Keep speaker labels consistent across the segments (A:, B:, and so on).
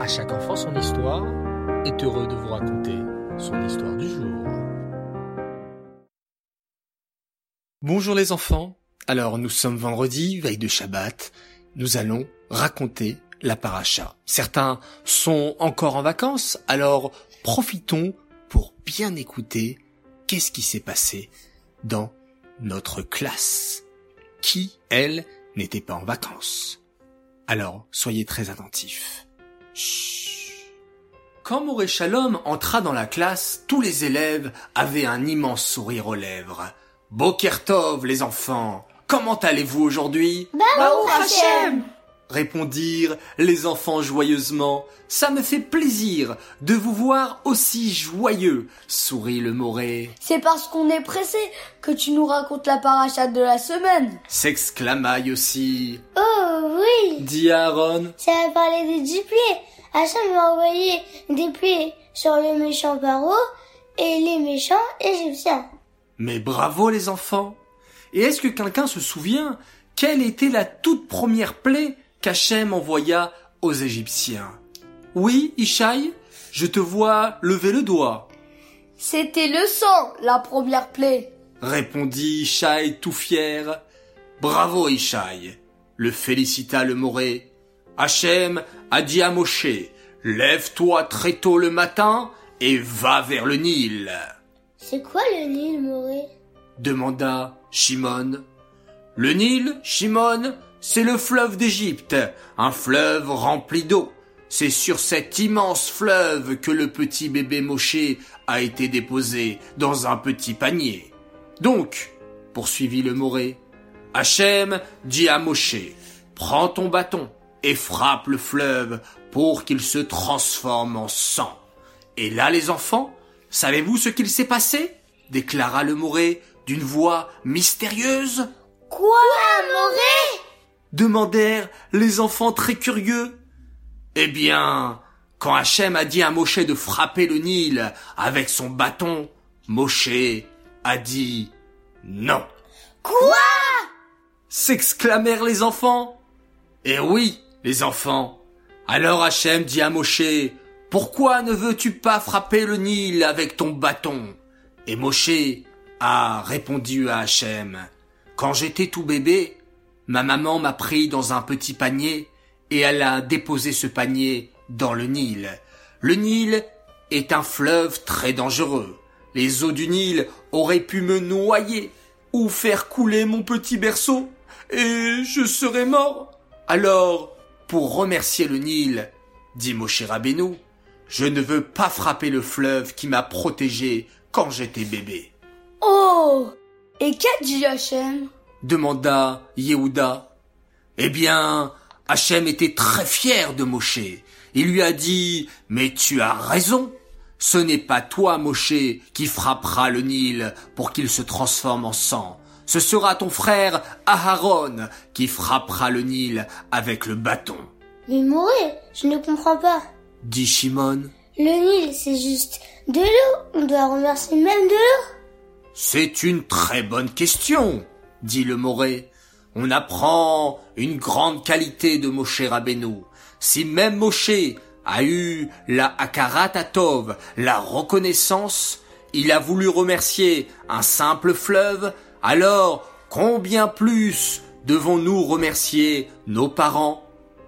A: À chaque enfant son histoire est heureux de vous raconter son histoire du jour. Bonjour les enfants. Alors nous sommes vendredi, veille de Shabbat. Nous allons raconter la paracha. Certains sont encore en vacances, alors profitons pour bien écouter qu'est-ce qui s'est passé dans notre classe. Qui, elle, n'était pas en vacances? Alors, soyez très attentifs. Chut. Quand Moré Shalom entra dans la classe, tous les élèves avaient un immense sourire aux lèvres. Bokertov, les enfants, comment allez-vous aujourd'hui?
B: Baruch Hashem
A: répondirent les enfants joyeusement. Ça me fait plaisir de vous voir aussi joyeux, sourit le Moré.
B: C'est parce qu'on est pressé que tu nous racontes la parachate de la semaine.
A: S'exclama aussi.
C: Oh oui
A: Dit Aaron.
C: Ça va parler des dix plaies. Hachem m'a envoyé des plaies sur les méchants paro et les méchants égyptiens.
A: Mais bravo les enfants. Et est-ce que quelqu'un se souvient quelle était la toute première plaie qu'Hachem envoya aux Égyptiens. Oui, Ishaï, je te vois lever le doigt.
B: C'était le sang, la première plaie.
A: Répondit Ishaï tout fier. Bravo, Ishaï. Le félicita le Moré. Hachem a dit à Moshe, lève-toi très tôt le matin et va vers le Nil.
C: C'est quoi le Nil, Moré?
A: demanda Shimon. Le Nil, Shimon, c'est le fleuve d'Égypte, un fleuve rempli d'eau. C'est sur cet immense fleuve que le petit bébé Moshe a été déposé dans un petit panier. Donc, poursuivit le Moré, Hachem dit à Moshe, prends ton bâton et frappe le fleuve pour qu'il se transforme en sang. Et là, les enfants, savez-vous ce qu'il s'est passé? déclara le Moré d'une voix mystérieuse.
B: Quoi, Moré?
A: Demandèrent les enfants très curieux. Eh bien, quand Hachem a dit à Moshe de frapper le Nil avec son bâton, Moshe a dit non.
B: Quoi?
A: S'exclamèrent les enfants. Eh oui, les enfants. Alors Hachem dit à Moshe, pourquoi ne veux-tu pas frapper le Nil avec ton bâton? Et Moshe a répondu à Hachem, quand j'étais tout bébé, Ma maman m'a pris dans un petit panier et elle a déposé ce panier dans le Nil. Le Nil est un fleuve très dangereux. Les eaux du Nil auraient pu me noyer ou faire couler mon petit berceau et je serais mort. Alors, pour remercier le Nil, dit Moshe Rabbeinu, je ne veux pas frapper le fleuve qui m'a protégé quand j'étais bébé.
B: Oh Et qu'a dit Hachem
A: demanda Yehuda. Eh bien, Hachem était très fier de Moshe. Il lui a dit, mais tu as raison. Ce n'est pas toi, Moshe, qui frappera le Nil pour qu'il se transforme en sang. Ce sera ton frère Aharon qui frappera le Nil avec le bâton.
C: Mais Moré, je ne comprends pas.
A: Dit Shimon.
C: Le Nil, c'est juste de l'eau. On doit remercier même de l'eau.
A: C'est une très bonne question, dit le Moré. On apprend une grande qualité de Moshe Rabbeinu. Si même Moshe a eu la Akaratatov, la reconnaissance, il a voulu remercier un simple fleuve, alors combien plus devons-nous remercier nos parents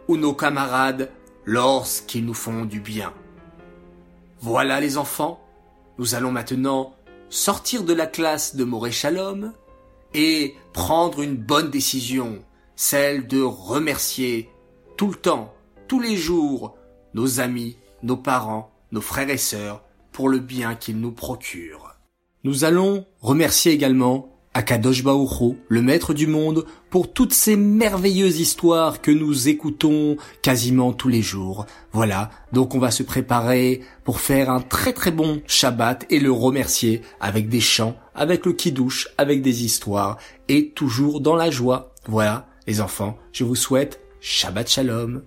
A: ou nos camarades lorsqu'ils nous font du bien? Voilà les enfants, nous allons maintenant sortir de la classe de Moré Shalom et prendre une bonne décision, celle de remercier tout le temps, tous les jours, nos amis, nos parents, nos frères et sœurs pour le bien qu'ils nous procurent. Nous allons remercier également Akadosh Baruch le maître du monde, pour toutes ces merveilleuses histoires que nous écoutons quasiment tous les jours. Voilà, donc on va se préparer pour faire un très très bon Shabbat et le remercier avec des chants, avec le kiddush, avec des histoires et toujours dans la joie. Voilà, les enfants, je vous souhaite Shabbat Shalom.